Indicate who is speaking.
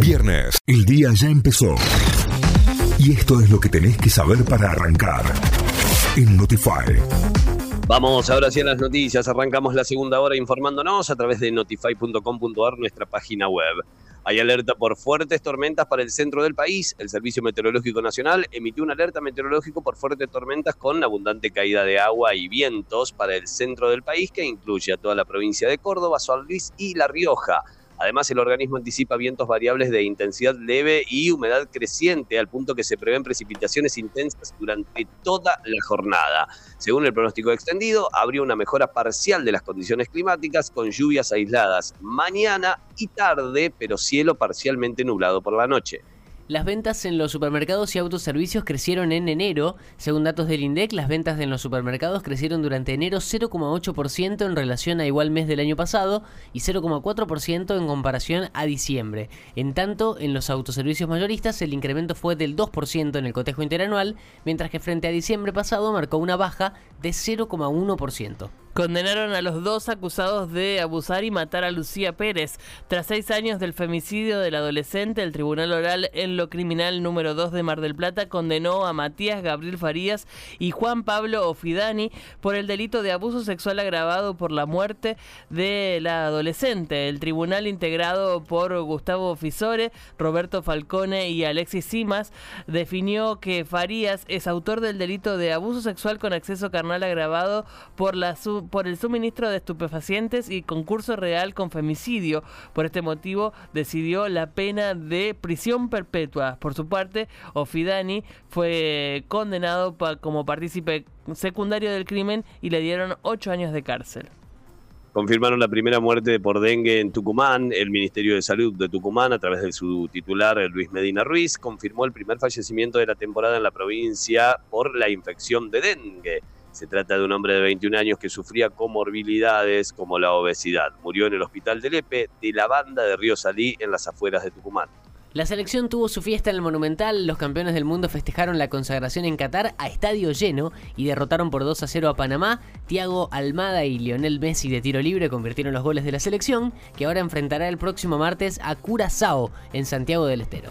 Speaker 1: Viernes, el día ya empezó. Y esto es lo que tenés que saber para arrancar. En Notify.
Speaker 2: Vamos ahora sí a las noticias. Arrancamos la segunda hora informándonos a través de notify.com.ar, nuestra página web. Hay alerta por fuertes tormentas para el centro del país. El Servicio Meteorológico Nacional emitió una alerta meteorológico por fuertes tormentas con abundante caída de agua y vientos para el centro del país que incluye a toda la provincia de Córdoba, San Luis y La Rioja. Además, el organismo anticipa vientos variables de intensidad leve y humedad creciente, al punto que se prevén precipitaciones intensas durante toda la jornada. Según el pronóstico extendido, habría una mejora parcial de las condiciones climáticas con lluvias aisladas mañana y tarde, pero cielo parcialmente nublado por la noche.
Speaker 3: Las ventas en los supermercados y autoservicios crecieron en enero. Según datos del INDEC, las ventas en los supermercados crecieron durante enero 0,8% en relación a igual mes del año pasado y 0,4% en comparación a diciembre. En tanto, en los autoservicios mayoristas el incremento fue del 2% en el cotejo interanual, mientras que frente a diciembre pasado marcó una baja de 0,1%.
Speaker 4: Condenaron a los dos acusados de abusar y matar a Lucía Pérez. Tras seis años del femicidio del adolescente, el Tribunal Oral en lo Criminal número 2 de Mar del Plata condenó a Matías Gabriel Farías y Juan Pablo Ofidani por el delito de abuso sexual agravado por la muerte de la adolescente. El tribunal integrado por Gustavo Fisore, Roberto Falcone y Alexis Simas definió que Farías es autor del delito de abuso sexual con acceso carnal agravado por la por el suministro de estupefacientes y concurso real con femicidio. Por este motivo decidió la pena de prisión perpetua. Por su parte, Ofidani fue condenado como partícipe secundario del crimen y le dieron ocho años de cárcel.
Speaker 2: Confirmaron la primera muerte por dengue en Tucumán. El Ministerio de Salud de Tucumán, a través de su titular Luis Medina Ruiz, confirmó el primer fallecimiento de la temporada en la provincia por la infección de dengue. Se trata de un hombre de 21 años que sufría comorbilidades como la obesidad. Murió en el hospital de Lepe de la banda de Río Salí en las afueras de Tucumán.
Speaker 3: La selección tuvo su fiesta en el Monumental, los campeones del mundo festejaron la consagración en Qatar a estadio lleno y derrotaron por 2 a 0 a Panamá. Tiago Almada y Lionel Messi de tiro libre convirtieron los goles de la selección, que ahora enfrentará el próximo martes a Curazao en Santiago del Estero.